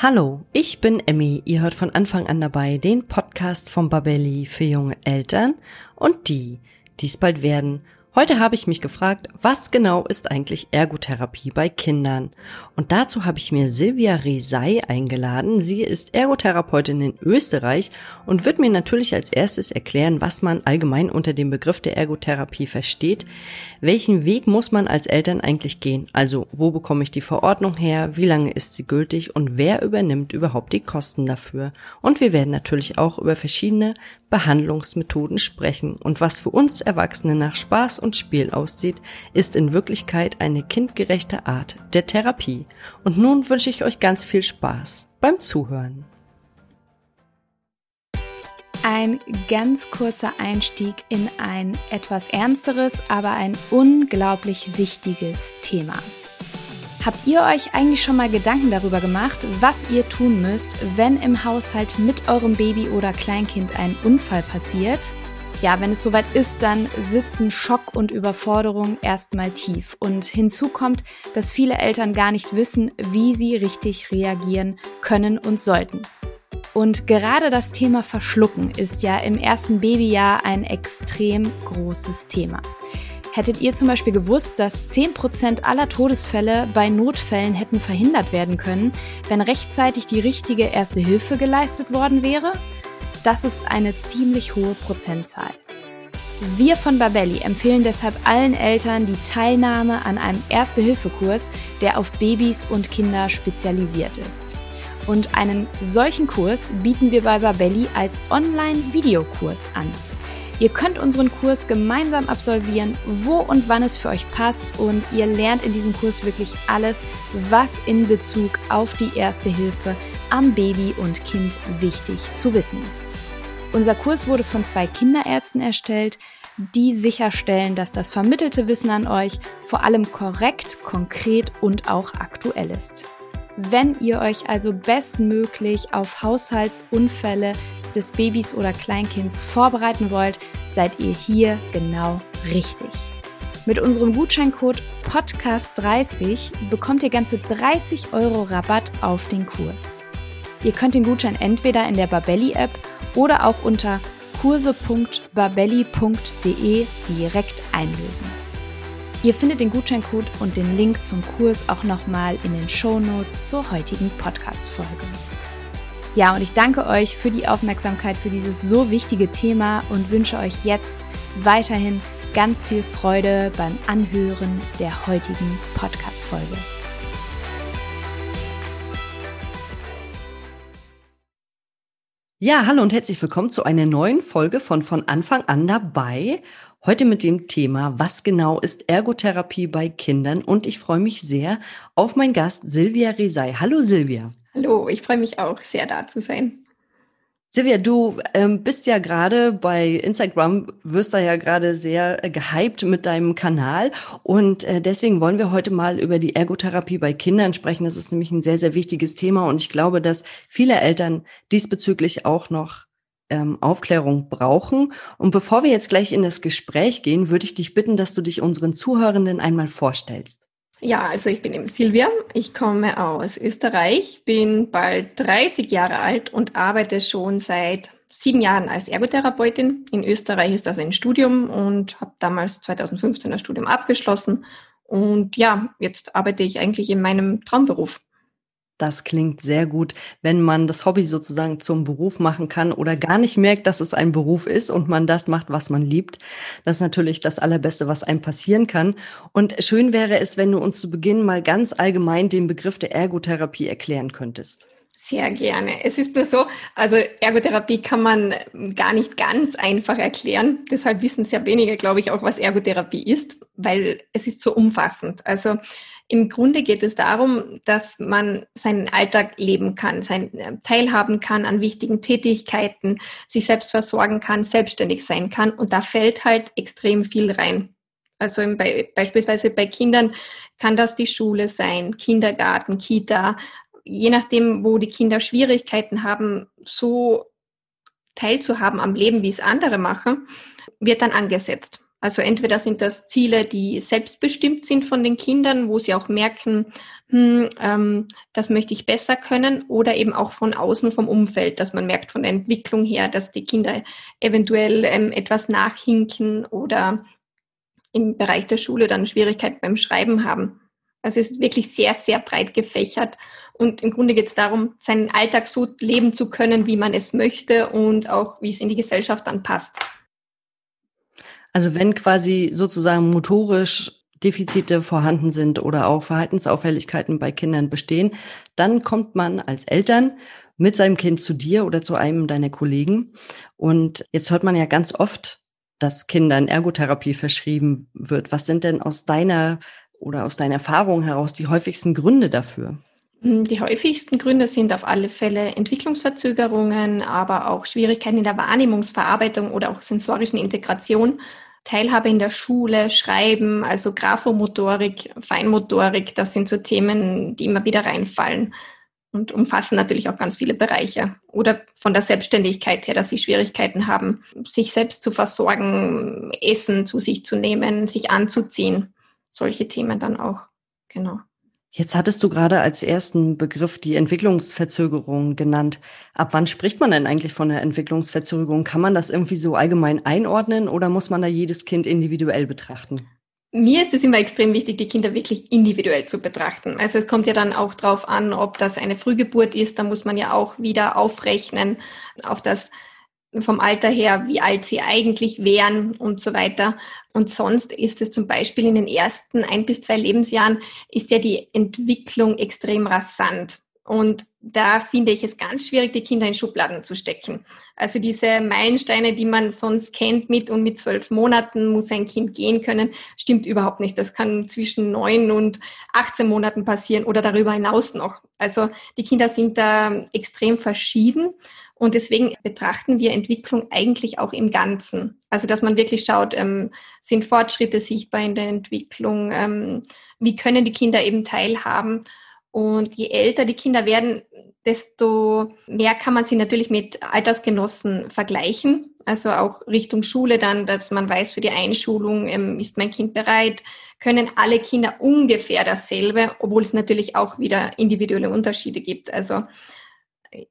Hallo, ich bin Emmy. Ihr hört von Anfang an dabei den Podcast von Babelli für junge Eltern und die, die es bald werden Heute habe ich mich gefragt, was genau ist eigentlich Ergotherapie bei Kindern? Und dazu habe ich mir Silvia Resei eingeladen. Sie ist Ergotherapeutin in Österreich und wird mir natürlich als erstes erklären, was man allgemein unter dem Begriff der Ergotherapie versteht. Welchen Weg muss man als Eltern eigentlich gehen? Also, wo bekomme ich die Verordnung her? Wie lange ist sie gültig? Und wer übernimmt überhaupt die Kosten dafür? Und wir werden natürlich auch über verschiedene Behandlungsmethoden sprechen. Und was für uns Erwachsene nach Spaß Spiel aussieht, ist in Wirklichkeit eine kindgerechte Art der Therapie. Und nun wünsche ich euch ganz viel Spaß beim Zuhören. Ein ganz kurzer Einstieg in ein etwas ernsteres, aber ein unglaublich wichtiges Thema. Habt ihr euch eigentlich schon mal Gedanken darüber gemacht, was ihr tun müsst, wenn im Haushalt mit eurem Baby oder Kleinkind ein Unfall passiert? Ja, wenn es soweit ist, dann sitzen Schock und Überforderung erstmal tief. Und hinzu kommt, dass viele Eltern gar nicht wissen, wie sie richtig reagieren können und sollten. Und gerade das Thema Verschlucken ist ja im ersten Babyjahr ein extrem großes Thema. Hättet ihr zum Beispiel gewusst, dass 10% aller Todesfälle bei Notfällen hätten verhindert werden können, wenn rechtzeitig die richtige erste Hilfe geleistet worden wäre? Das ist eine ziemlich hohe Prozentzahl. Wir von Babelli empfehlen deshalb allen Eltern die Teilnahme an einem Erste-Hilfe-Kurs, der auf Babys und Kinder spezialisiert ist. Und einen solchen Kurs bieten wir bei Babelli als Online-Videokurs an. Ihr könnt unseren Kurs gemeinsam absolvieren, wo und wann es für euch passt und ihr lernt in diesem Kurs wirklich alles, was in Bezug auf die Erste Hilfe am Baby und Kind wichtig zu wissen ist. Unser Kurs wurde von zwei Kinderärzten erstellt, die sicherstellen, dass das vermittelte Wissen an euch vor allem korrekt, konkret und auch aktuell ist. Wenn ihr euch also bestmöglich auf Haushaltsunfälle des Babys oder Kleinkinds vorbereiten wollt, seid ihr hier genau richtig. Mit unserem Gutscheincode Podcast30 bekommt ihr ganze 30 Euro Rabatt auf den Kurs. Ihr könnt den Gutschein entweder in der Babelli App oder auch unter kurse.babelli.de direkt einlösen. Ihr findet den Gutscheincode und den Link zum Kurs auch nochmal in den Show Notes zur heutigen Podcast-Folge. Ja, und ich danke euch für die Aufmerksamkeit für dieses so wichtige Thema und wünsche euch jetzt weiterhin ganz viel Freude beim Anhören der heutigen Podcast-Folge. Ja, hallo und herzlich willkommen zu einer neuen Folge von von Anfang an dabei. Heute mit dem Thema, was genau ist Ergotherapie bei Kindern? Und ich freue mich sehr auf meinen Gast Silvia Resei. Hallo Silvia. Hallo, ich freue mich auch sehr da zu sein. Silvia, du ähm, bist ja gerade bei Instagram, wirst da ja gerade sehr äh, gehypt mit deinem Kanal und äh, deswegen wollen wir heute mal über die Ergotherapie bei Kindern sprechen. Das ist nämlich ein sehr, sehr wichtiges Thema und ich glaube, dass viele Eltern diesbezüglich auch noch ähm, Aufklärung brauchen. Und bevor wir jetzt gleich in das Gespräch gehen, würde ich dich bitten, dass du dich unseren Zuhörenden einmal vorstellst. Ja, also ich bin eben Silvia. Ich komme aus Österreich, bin bald 30 Jahre alt und arbeite schon seit sieben Jahren als Ergotherapeutin. In Österreich ist das ein Studium und habe damals 2015 das Studium abgeschlossen. Und ja, jetzt arbeite ich eigentlich in meinem Traumberuf. Das klingt sehr gut, wenn man das Hobby sozusagen zum Beruf machen kann oder gar nicht merkt, dass es ein Beruf ist und man das macht, was man liebt. Das ist natürlich das Allerbeste, was einem passieren kann. Und schön wäre es, wenn du uns zu Beginn mal ganz allgemein den Begriff der Ergotherapie erklären könntest. Sehr gerne. Es ist nur so, also Ergotherapie kann man gar nicht ganz einfach erklären. Deshalb wissen sehr wenige, glaube ich, auch, was Ergotherapie ist, weil es ist so umfassend. Also im Grunde geht es darum, dass man seinen Alltag leben kann, sein äh, teilhaben kann an wichtigen Tätigkeiten, sich selbst versorgen kann, selbstständig sein kann. Und da fällt halt extrem viel rein. Also im, beispielsweise bei Kindern kann das die Schule sein, Kindergarten, Kita, je nachdem, wo die Kinder Schwierigkeiten haben, so teilzuhaben am Leben, wie es andere machen, wird dann angesetzt. Also entweder sind das Ziele, die selbstbestimmt sind von den Kindern, wo sie auch merken, hm, ähm, das möchte ich besser können, oder eben auch von außen vom Umfeld, dass man merkt von der Entwicklung her, dass die Kinder eventuell ähm, etwas nachhinken oder im Bereich der Schule dann Schwierigkeiten beim Schreiben haben. Also es ist wirklich sehr, sehr breit gefächert. Und im Grunde geht es darum, seinen Alltag so leben zu können, wie man es möchte und auch wie es in die Gesellschaft dann passt. Also wenn quasi sozusagen motorisch Defizite vorhanden sind oder auch Verhaltensauffälligkeiten bei Kindern bestehen, dann kommt man als Eltern mit seinem Kind zu dir oder zu einem deiner Kollegen. Und jetzt hört man ja ganz oft, dass Kindern Ergotherapie verschrieben wird. Was sind denn aus deiner oder aus deiner Erfahrung heraus die häufigsten Gründe dafür? Hm, die häufigsten Gründe sind auf alle Fälle Entwicklungsverzögerungen, aber auch Schwierigkeiten in der Wahrnehmungsverarbeitung oder auch sensorischen Integration. Teilhabe in der Schule, Schreiben, also Graphomotorik, Feinmotorik, das sind so Themen, die immer wieder reinfallen und umfassen natürlich auch ganz viele Bereiche. Oder von der Selbstständigkeit her, dass sie Schwierigkeiten haben, sich selbst zu versorgen, Essen zu sich zu nehmen, sich anzuziehen. Solche Themen dann auch. Genau. Jetzt hattest du gerade als ersten Begriff die Entwicklungsverzögerung genannt. Ab wann spricht man denn eigentlich von der Entwicklungsverzögerung? Kann man das irgendwie so allgemein einordnen oder muss man da jedes Kind individuell betrachten? Mir ist es immer extrem wichtig, die Kinder wirklich individuell zu betrachten. Also es kommt ja dann auch darauf an, ob das eine Frühgeburt ist. Da muss man ja auch wieder aufrechnen auf das vom Alter her, wie alt sie eigentlich wären und so weiter. Und sonst ist es zum Beispiel in den ersten ein bis zwei Lebensjahren ist ja die Entwicklung extrem rasant. Und da finde ich es ganz schwierig, die Kinder in Schubladen zu stecken. Also diese Meilensteine, die man sonst kennt mit und mit zwölf Monaten muss ein Kind gehen können, stimmt überhaupt nicht. Das kann zwischen neun und 18 Monaten passieren oder darüber hinaus noch. Also die Kinder sind da extrem verschieden. Und deswegen betrachten wir Entwicklung eigentlich auch im Ganzen. Also dass man wirklich schaut, ähm, sind Fortschritte sichtbar in der Entwicklung, ähm, wie können die Kinder eben teilhaben. Und je älter die Kinder werden, desto mehr kann man sie natürlich mit Altersgenossen vergleichen. Also auch Richtung Schule dann, dass man weiß, für die Einschulung ähm, ist mein Kind bereit, können alle Kinder ungefähr dasselbe, obwohl es natürlich auch wieder individuelle Unterschiede gibt. Also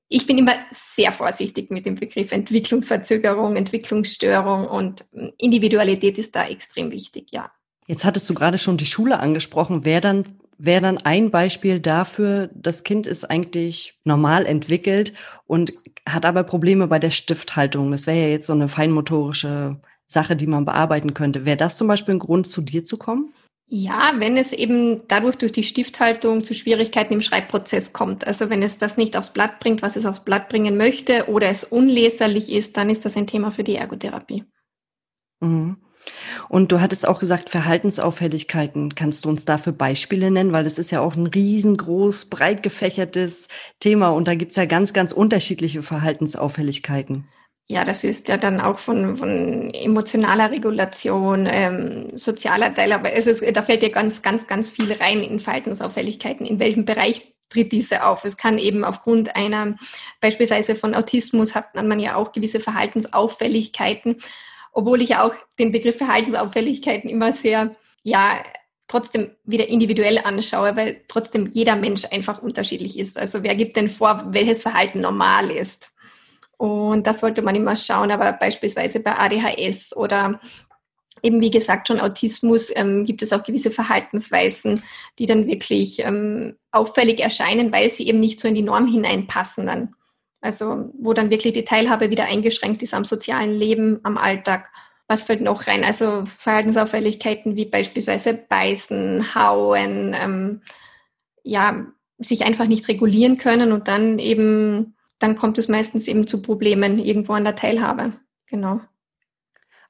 ich bin immer sehr vorsichtig mit dem Begriff Entwicklungsverzögerung, Entwicklungsstörung und Individualität ist da extrem wichtig, ja. Jetzt hattest du gerade schon die Schule angesprochen. Wäre dann, wäre dann ein Beispiel dafür, das Kind ist eigentlich normal entwickelt und hat aber Probleme bei der Stifthaltung. Das wäre ja jetzt so eine feinmotorische Sache, die man bearbeiten könnte. Wäre das zum Beispiel ein Grund, zu dir zu kommen? Ja, wenn es eben dadurch durch die Stifthaltung zu Schwierigkeiten im Schreibprozess kommt. Also wenn es das nicht aufs Blatt bringt, was es aufs Blatt bringen möchte oder es unleserlich ist, dann ist das ein Thema für die Ergotherapie. Mhm. Und du hattest auch gesagt, Verhaltensauffälligkeiten. Kannst du uns dafür Beispiele nennen? Weil das ist ja auch ein riesengroß, breit gefächertes Thema und da gibt's ja ganz, ganz unterschiedliche Verhaltensauffälligkeiten. Ja, das ist ja dann auch von, von emotionaler Regulation, ähm, sozialer Teil, aber es ist, da fällt ja ganz, ganz, ganz viel rein in Verhaltensauffälligkeiten. In welchem Bereich tritt diese auf? Es kann eben aufgrund einer, beispielsweise von Autismus hat man ja auch gewisse Verhaltensauffälligkeiten, obwohl ich ja auch den Begriff Verhaltensauffälligkeiten immer sehr, ja, trotzdem wieder individuell anschaue, weil trotzdem jeder Mensch einfach unterschiedlich ist. Also wer gibt denn vor, welches Verhalten normal ist? Und das sollte man immer schauen, aber beispielsweise bei ADHS oder eben wie gesagt schon Autismus ähm, gibt es auch gewisse Verhaltensweisen, die dann wirklich ähm, auffällig erscheinen, weil sie eben nicht so in die Norm hineinpassen dann. Also wo dann wirklich die Teilhabe wieder eingeschränkt ist am sozialen Leben, am Alltag. Was fällt noch rein? Also Verhaltensauffälligkeiten wie beispielsweise Beißen, Hauen, ähm, ja, sich einfach nicht regulieren können und dann eben dann kommt es meistens eben zu Problemen irgendwo an der Teilhabe. Genau.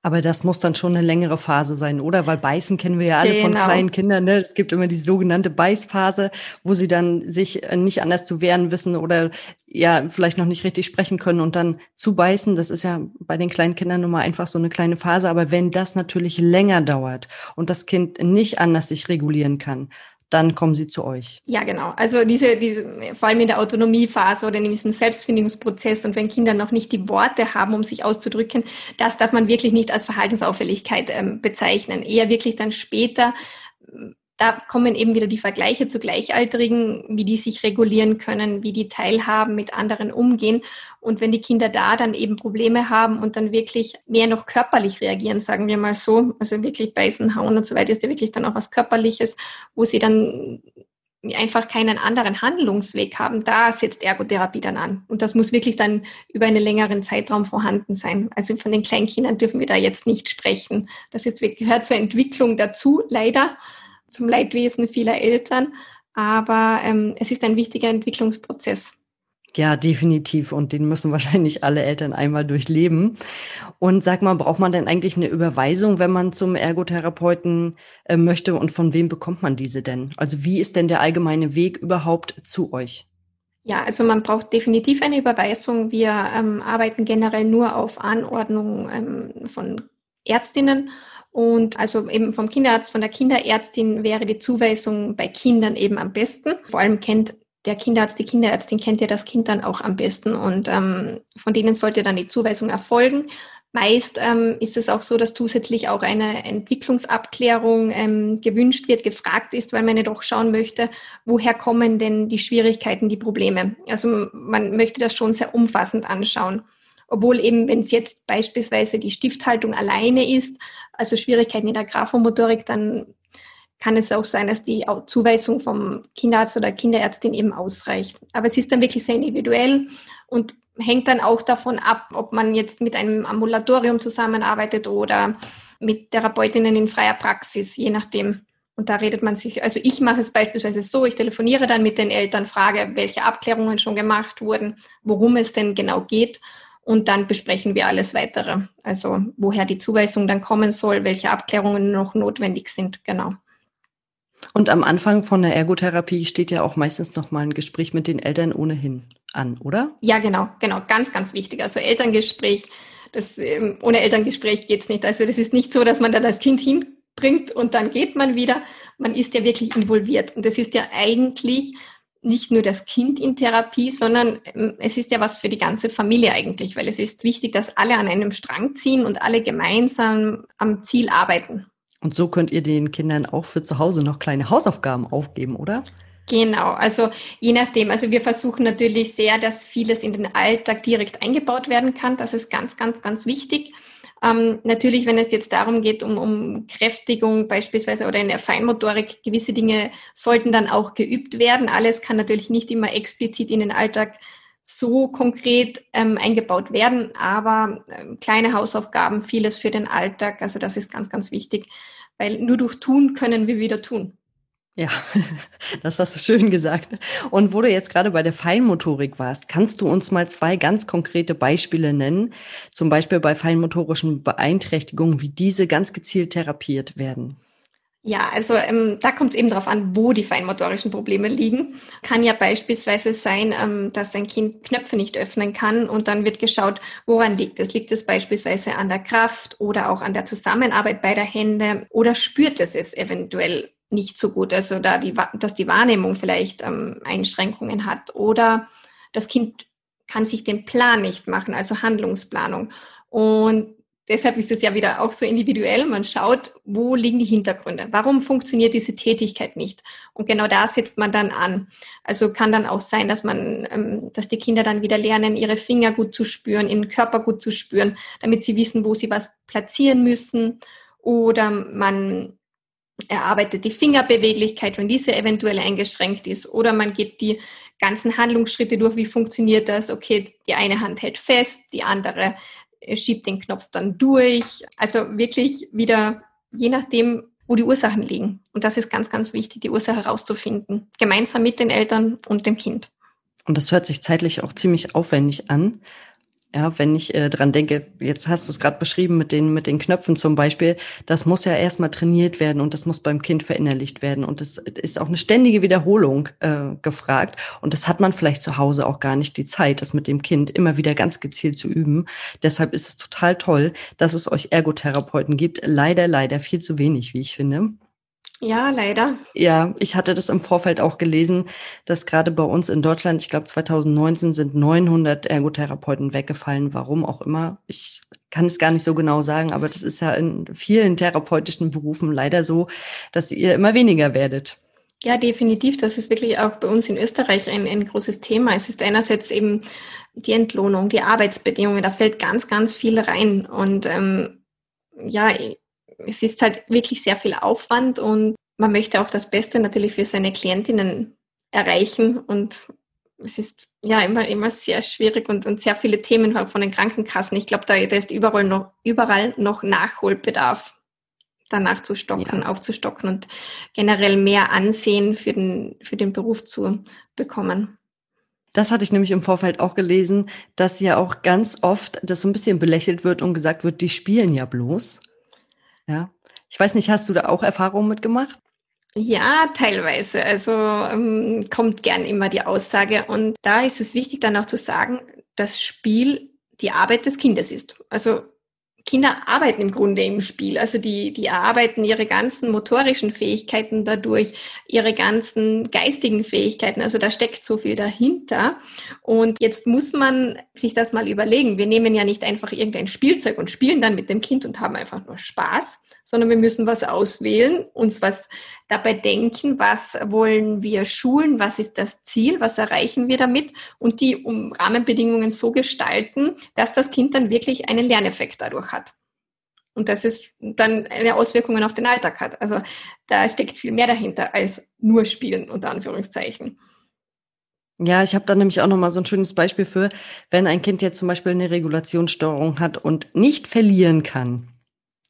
Aber das muss dann schon eine längere Phase sein, oder? Weil beißen kennen wir ja alle genau. von kleinen Kindern. Ne? Es gibt immer die sogenannte Beißphase, wo sie dann sich äh, nicht anders zu wehren wissen oder ja vielleicht noch nicht richtig sprechen können und dann zu beißen. Das ist ja bei den kleinen Kindern nun mal einfach so eine kleine Phase. Aber wenn das natürlich länger dauert und das Kind nicht anders sich regulieren kann, dann kommen sie zu euch. Ja, genau. Also diese, diese, vor allem in der Autonomiephase oder in diesem Selbstfindungsprozess und wenn Kinder noch nicht die Worte haben, um sich auszudrücken, das darf man wirklich nicht als Verhaltensauffälligkeit ähm, bezeichnen. Eher wirklich dann später, da kommen eben wieder die Vergleiche zu Gleichaltrigen, wie die sich regulieren können, wie die teilhaben, mit anderen umgehen. Und wenn die Kinder da dann eben Probleme haben und dann wirklich mehr noch körperlich reagieren, sagen wir mal so, also wirklich beißen, hauen und so weiter, ist ja wirklich dann auch was Körperliches, wo sie dann einfach keinen anderen Handlungsweg haben, da setzt Ergotherapie dann an. Und das muss wirklich dann über einen längeren Zeitraum vorhanden sein. Also von den Kleinkindern dürfen wir da jetzt nicht sprechen. Das ist, gehört zur Entwicklung dazu, leider zum Leidwesen vieler Eltern. Aber ähm, es ist ein wichtiger Entwicklungsprozess. Ja, definitiv. Und den müssen wahrscheinlich alle Eltern einmal durchleben. Und sag mal, braucht man denn eigentlich eine Überweisung, wenn man zum Ergotherapeuten äh, möchte? Und von wem bekommt man diese denn? Also wie ist denn der allgemeine Weg überhaupt zu euch? Ja, also man braucht definitiv eine Überweisung. Wir ähm, arbeiten generell nur auf Anordnung ähm, von Ärztinnen und also eben vom Kinderarzt, von der Kinderärztin wäre die Zuweisung bei Kindern eben am besten. Vor allem kennt der Kinderarzt, die Kinderärztin kennt ja das Kind dann auch am besten und ähm, von denen sollte dann die Zuweisung erfolgen. Meist ähm, ist es auch so, dass zusätzlich auch eine Entwicklungsabklärung ähm, gewünscht wird, gefragt ist, weil man ja doch schauen möchte, woher kommen denn die Schwierigkeiten, die Probleme. Also man möchte das schon sehr umfassend anschauen. Obwohl eben, wenn es jetzt beispielsweise die Stifthaltung alleine ist, also Schwierigkeiten in der Graphomotorik, dann kann es auch sein, dass die Zuweisung vom Kinderarzt oder Kinderärztin eben ausreicht. Aber es ist dann wirklich sehr individuell und hängt dann auch davon ab, ob man jetzt mit einem Ambulatorium zusammenarbeitet oder mit Therapeutinnen in freier Praxis, je nachdem. Und da redet man sich, also ich mache es beispielsweise so, ich telefoniere dann mit den Eltern, frage, welche Abklärungen schon gemacht wurden, worum es denn genau geht und dann besprechen wir alles weitere. Also woher die Zuweisung dann kommen soll, welche Abklärungen noch notwendig sind, genau. Und am Anfang von der Ergotherapie steht ja auch meistens noch mal ein Gespräch mit den Eltern ohnehin an, oder? Ja, genau, genau, ganz, ganz wichtig. Also Elterngespräch, das, ähm, ohne Elterngespräch geht's nicht. Also das ist nicht so, dass man da das Kind hinbringt und dann geht man wieder. Man ist ja wirklich involviert. Und das ist ja eigentlich nicht nur das Kind in Therapie, sondern ähm, es ist ja was für die ganze Familie eigentlich, weil es ist wichtig, dass alle an einem Strang ziehen und alle gemeinsam am Ziel arbeiten. Und so könnt ihr den Kindern auch für zu Hause noch kleine Hausaufgaben aufgeben, oder? Genau, also je nachdem. Also wir versuchen natürlich sehr, dass vieles in den Alltag direkt eingebaut werden kann. Das ist ganz, ganz, ganz wichtig. Ähm, natürlich, wenn es jetzt darum geht, um, um Kräftigung beispielsweise oder in der Feinmotorik, gewisse Dinge sollten dann auch geübt werden. Alles kann natürlich nicht immer explizit in den Alltag so konkret ähm, eingebaut werden, aber ähm, kleine Hausaufgaben, vieles für den Alltag, also das ist ganz, ganz wichtig, weil nur durch Tun können wir wieder tun. Ja, das hast du schön gesagt. Und wo du jetzt gerade bei der Feinmotorik warst, kannst du uns mal zwei ganz konkrete Beispiele nennen, zum Beispiel bei feinmotorischen Beeinträchtigungen, wie diese ganz gezielt therapiert werden? Ja, also ähm, da kommt es eben darauf an, wo die feinmotorischen Probleme liegen. Kann ja beispielsweise sein, ähm, dass ein Kind Knöpfe nicht öffnen kann und dann wird geschaut, woran liegt es? Liegt es beispielsweise an der Kraft oder auch an der Zusammenarbeit beider Hände oder spürt es es eventuell nicht so gut, also da die, dass die Wahrnehmung vielleicht ähm, Einschränkungen hat oder das Kind kann sich den Plan nicht machen, also Handlungsplanung. Und deshalb ist es ja wieder auch so individuell. Man schaut, wo liegen die Hintergründe? Warum funktioniert diese Tätigkeit nicht? Und genau da setzt man dann an. Also kann dann auch sein, dass man, ähm, dass die Kinder dann wieder lernen, ihre Finger gut zu spüren, ihren Körper gut zu spüren, damit sie wissen, wo sie was platzieren müssen. Oder man erarbeitet die Fingerbeweglichkeit, wenn diese eventuell eingeschränkt ist. Oder man geht die ganzen Handlungsschritte durch, wie funktioniert das? Okay, die eine Hand hält fest, die andere äh, schiebt den Knopf dann durch. Also wirklich wieder, je nachdem, wo die Ursachen liegen. Und das ist ganz, ganz wichtig, die Ursache herauszufinden. Gemeinsam mit den Eltern und dem Kind. Und das hört sich zeitlich auch ziemlich aufwendig an. Ja, wenn ich äh, dran denke, jetzt hast du es gerade beschrieben mit den, mit den Knöpfen zum Beispiel, das muss ja erstmal trainiert werden und das muss beim Kind verinnerlicht werden. Und das ist auch eine ständige Wiederholung äh, gefragt. Und das hat man vielleicht zu Hause auch gar nicht die Zeit, das mit dem Kind immer wieder ganz gezielt zu üben. Deshalb ist es total toll, dass es euch Ergotherapeuten gibt. Leider, leider viel zu wenig, wie ich finde. Ja, leider. Ja, ich hatte das im Vorfeld auch gelesen, dass gerade bei uns in Deutschland, ich glaube 2019 sind 900 Ergotherapeuten weggefallen, warum auch immer. Ich kann es gar nicht so genau sagen, aber das ist ja in vielen therapeutischen Berufen leider so, dass ihr immer weniger werdet. Ja, definitiv. Das ist wirklich auch bei uns in Österreich ein, ein großes Thema. Es ist einerseits eben die Entlohnung, die Arbeitsbedingungen, da fällt ganz, ganz viel rein. Und ähm, ja, es ist halt wirklich sehr viel Aufwand und man möchte auch das Beste natürlich für seine Klientinnen erreichen. Und es ist ja immer, immer sehr schwierig und, und sehr viele Themen von den Krankenkassen. Ich glaube, da, da ist überall noch, überall noch Nachholbedarf danach zu stocken, ja. aufzustocken und generell mehr Ansehen für den, für den Beruf zu bekommen. Das hatte ich nämlich im Vorfeld auch gelesen, dass ja auch ganz oft das so ein bisschen belächelt wird und gesagt wird, die spielen ja bloß. Ja. Ich weiß nicht, hast du da auch Erfahrungen mitgemacht? Ja, teilweise. Also ähm, kommt gern immer die Aussage. Und da ist es wichtig dann auch zu sagen, dass Spiel die Arbeit des Kindes ist. Also Kinder arbeiten im Grunde im Spiel. Also die, die erarbeiten ihre ganzen motorischen Fähigkeiten dadurch, ihre ganzen geistigen Fähigkeiten. Also da steckt so viel dahinter. Und jetzt muss man sich das mal überlegen. Wir nehmen ja nicht einfach irgendein Spielzeug und spielen dann mit dem Kind und haben einfach nur Spaß, sondern wir müssen was auswählen, uns was dabei denken, was wollen wir schulen, was ist das Ziel, was erreichen wir damit und die um Rahmenbedingungen so gestalten, dass das Kind dann wirklich einen Lerneffekt dadurch hat. Und dass es dann eine Auswirkungen auf den Alltag hat. Also da steckt viel mehr dahinter als nur Spielen, unter Anführungszeichen. Ja, ich habe da nämlich auch noch mal so ein schönes Beispiel für, wenn ein Kind jetzt zum Beispiel eine Regulationsstörung hat und nicht verlieren kann.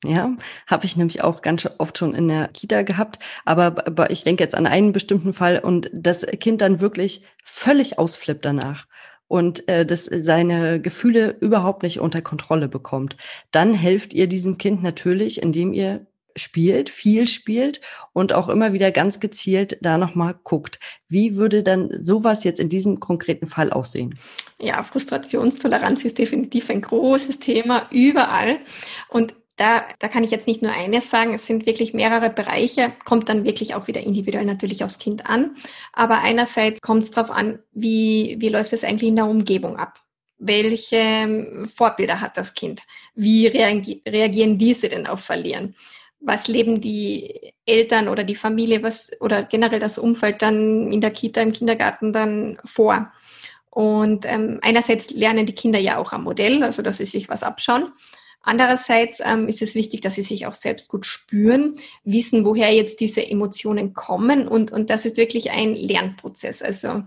Ja, habe ich nämlich auch ganz oft schon in der Kita gehabt. Aber, aber ich denke jetzt an einen bestimmten Fall und das Kind dann wirklich völlig ausflippt danach und äh, das seine Gefühle überhaupt nicht unter Kontrolle bekommt. Dann helft ihr diesem Kind natürlich, indem ihr spielt, viel spielt und auch immer wieder ganz gezielt da nochmal guckt. Wie würde dann sowas jetzt in diesem konkreten Fall aussehen? Ja, Frustrationstoleranz ist definitiv ein großes Thema überall. Und da, da kann ich jetzt nicht nur eines sagen, es sind wirklich mehrere Bereiche, kommt dann wirklich auch wieder individuell natürlich aufs Kind an. Aber einerseits kommt es darauf an, wie, wie läuft es eigentlich in der Umgebung ab? Welche Vorbilder hat das Kind? Wie reagieren diese denn auf Verlieren? Was leben die Eltern oder die Familie was, oder generell das Umfeld dann in der Kita, im Kindergarten dann vor? Und ähm, einerseits lernen die Kinder ja auch am Modell, also dass sie sich was abschauen. Andererseits ähm, ist es wichtig, dass sie sich auch selbst gut spüren, wissen, woher jetzt diese Emotionen kommen und, und das ist wirklich ein Lernprozess. Also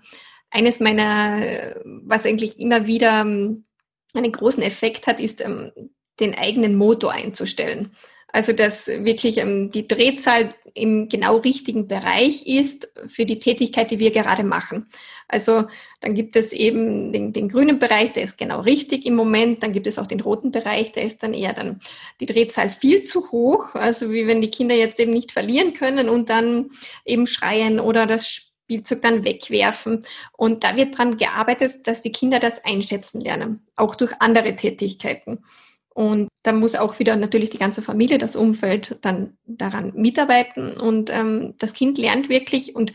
eines meiner, was eigentlich immer wieder ähm, einen großen Effekt hat, ist, ähm, den eigenen Motor einzustellen. Also dass wirklich ähm, die Drehzahl im genau richtigen Bereich ist für die Tätigkeit, die wir gerade machen. Also dann gibt es eben den, den, grünen Bereich, der ist genau richtig im Moment. Dann gibt es auch den roten Bereich, der ist dann eher dann die Drehzahl viel zu hoch. Also wie wenn die Kinder jetzt eben nicht verlieren können und dann eben schreien oder das Spielzeug dann wegwerfen. Und da wird dran gearbeitet, dass die Kinder das einschätzen lernen, auch durch andere Tätigkeiten. Und da muss auch wieder natürlich die ganze Familie, das Umfeld dann daran mitarbeiten. Und ähm, das Kind lernt wirklich und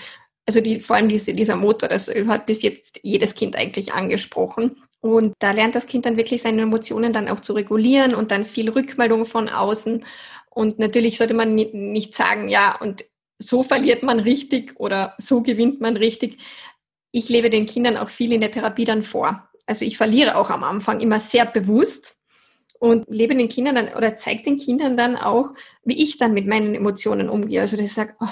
also die, vor allem diese, dieser Motor, das hat bis jetzt jedes Kind eigentlich angesprochen. Und da lernt das Kind dann wirklich seine Emotionen dann auch zu regulieren und dann viel Rückmeldung von außen. Und natürlich sollte man nicht sagen, ja, und so verliert man richtig oder so gewinnt man richtig. Ich lebe den Kindern auch viel in der Therapie dann vor. Also ich verliere auch am Anfang immer sehr bewusst und lebe den Kindern dann oder zeige den Kindern dann auch, wie ich dann mit meinen Emotionen umgehe. Also dass ich sage, oh,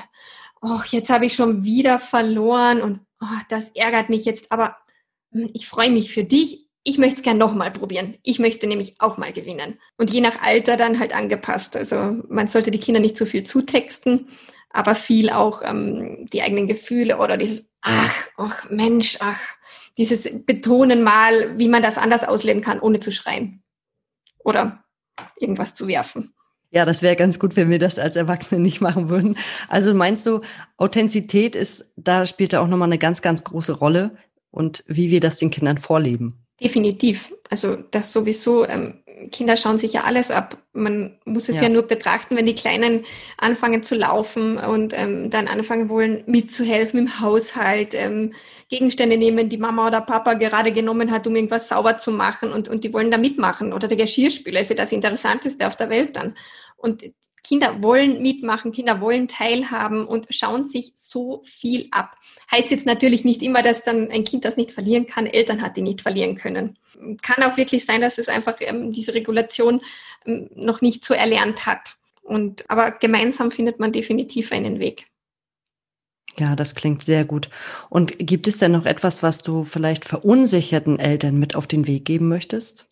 oh, jetzt habe ich schon wieder verloren und oh, das ärgert mich jetzt, aber hm, ich freue mich für dich. Ich möchte es gerne nochmal probieren. Ich möchte nämlich auch mal gewinnen. Und je nach Alter dann halt angepasst. Also man sollte die Kinder nicht zu viel zutexten, aber viel auch ähm, die eigenen Gefühle oder dieses, ach, ach Mensch, ach, dieses Betonen mal, wie man das anders ausleben kann, ohne zu schreien oder irgendwas zu werfen. Ja, das wäre ganz gut, wenn wir das als Erwachsene nicht machen würden. Also meinst du, Authentizität ist, da spielt da auch nochmal eine ganz, ganz große Rolle und wie wir das den Kindern vorleben? Definitiv. Also das sowieso, ähm, Kinder schauen sich ja alles ab. Man muss es ja, ja nur betrachten, wenn die Kleinen anfangen zu laufen und ähm, dann anfangen wollen, mitzuhelfen im Haushalt, ähm, Gegenstände nehmen, die Mama oder Papa gerade genommen hat, um irgendwas sauber zu machen und, und die wollen da mitmachen. Oder der Geschirrspüler ist ja das Interessanteste auf der Welt dann. Und Kinder wollen mitmachen, Kinder wollen teilhaben und schauen sich so viel ab. Heißt jetzt natürlich nicht immer, dass dann ein Kind das nicht verlieren kann, Eltern hat die nicht verlieren können. Kann auch wirklich sein, dass es einfach ähm, diese Regulation ähm, noch nicht so erlernt hat. Und, aber gemeinsam findet man definitiv einen Weg. Ja, das klingt sehr gut. Und gibt es denn noch etwas, was du vielleicht verunsicherten Eltern mit auf den Weg geben möchtest?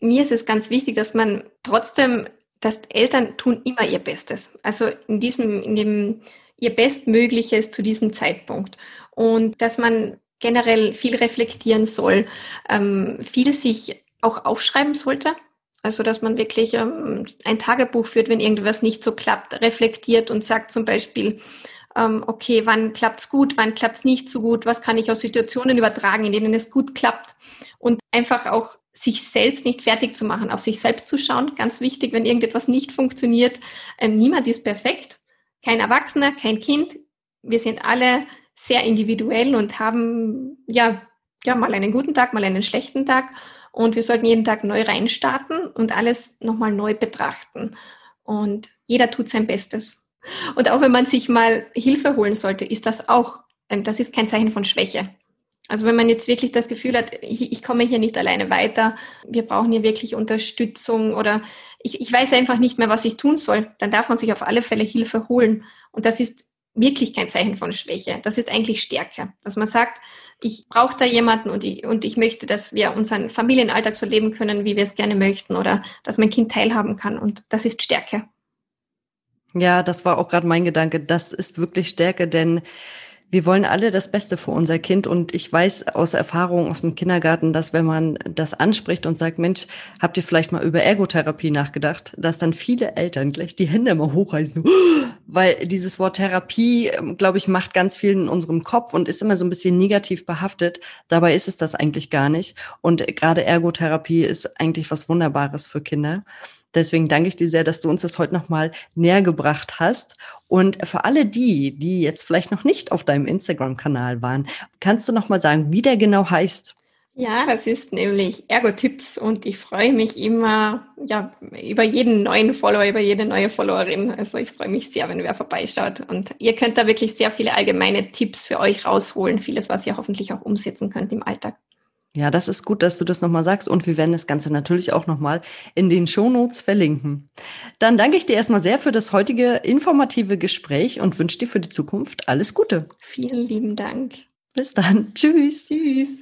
Mir ist es ganz wichtig, dass man trotzdem dass Eltern tun immer ihr Bestes. Also in diesem, in dem ihr Bestmögliches zu diesem Zeitpunkt. Und dass man generell viel reflektieren soll, ähm, viel sich auch aufschreiben sollte. Also dass man wirklich ähm, ein Tagebuch führt, wenn irgendwas nicht so klappt, reflektiert und sagt zum Beispiel, ähm, okay, wann klappt's gut, wann klappt's nicht so gut, was kann ich aus Situationen übertragen, in denen es gut klappt. Und einfach auch sich selbst nicht fertig zu machen, auf sich selbst zu schauen. Ganz wichtig, wenn irgendetwas nicht funktioniert. Ähm, niemand ist perfekt. Kein Erwachsener, kein Kind. Wir sind alle sehr individuell und haben ja, ja mal einen guten Tag, mal einen schlechten Tag. Und wir sollten jeden Tag neu reinstarten und alles nochmal neu betrachten. Und jeder tut sein Bestes. Und auch wenn man sich mal Hilfe holen sollte, ist das auch, ähm, das ist kein Zeichen von Schwäche. Also wenn man jetzt wirklich das Gefühl hat, ich, ich komme hier nicht alleine weiter, wir brauchen hier wirklich Unterstützung oder ich, ich weiß einfach nicht mehr, was ich tun soll, dann darf man sich auf alle Fälle Hilfe holen. Und das ist wirklich kein Zeichen von Schwäche. Das ist eigentlich Stärke. Dass man sagt, ich brauche da jemanden und ich, und ich möchte, dass wir unseren Familienalltag so leben können, wie wir es gerne möchten oder dass mein Kind teilhaben kann. Und das ist Stärke. Ja, das war auch gerade mein Gedanke. Das ist wirklich Stärke, denn wir wollen alle das Beste für unser Kind und ich weiß aus Erfahrung aus dem Kindergarten, dass wenn man das anspricht und sagt, Mensch, habt ihr vielleicht mal über Ergotherapie nachgedacht, dass dann viele Eltern gleich die Hände immer hochreißen, weil dieses Wort Therapie, glaube ich, macht ganz viel in unserem Kopf und ist immer so ein bisschen negativ behaftet. Dabei ist es das eigentlich gar nicht. Und gerade Ergotherapie ist eigentlich was Wunderbares für Kinder. Deswegen danke ich dir sehr, dass du uns das heute nochmal näher gebracht hast. Und für alle die, die jetzt vielleicht noch nicht auf deinem Instagram-Kanal waren, kannst du nochmal sagen, wie der genau heißt? Ja, das ist nämlich Ergo-Tipps und ich freue mich immer ja, über jeden neuen Follower, über jede neue Followerin. Also ich freue mich sehr, wenn wer vorbeischaut. Und ihr könnt da wirklich sehr viele allgemeine Tipps für euch rausholen, vieles, was ihr hoffentlich auch umsetzen könnt im Alltag. Ja, das ist gut, dass du das nochmal sagst und wir werden das Ganze natürlich auch nochmal in den Shownotes verlinken. Dann danke ich dir erstmal sehr für das heutige informative Gespräch und wünsche dir für die Zukunft alles Gute. Vielen lieben Dank. Bis dann. Tschüss. Tschüss.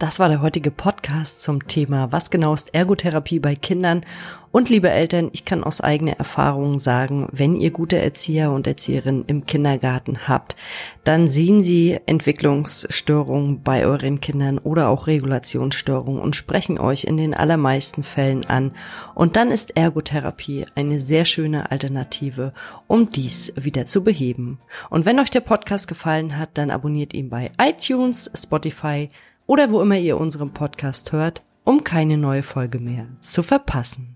Das war der heutige Podcast zum Thema, was genau ist Ergotherapie bei Kindern? Und liebe Eltern, ich kann aus eigener Erfahrung sagen, wenn ihr gute Erzieher und Erzieherinnen im Kindergarten habt, dann sehen sie Entwicklungsstörungen bei euren Kindern oder auch Regulationsstörungen und sprechen euch in den allermeisten Fällen an. Und dann ist Ergotherapie eine sehr schöne Alternative, um dies wieder zu beheben. Und wenn euch der Podcast gefallen hat, dann abonniert ihn bei iTunes, Spotify, oder wo immer ihr unseren Podcast hört, um keine neue Folge mehr zu verpassen.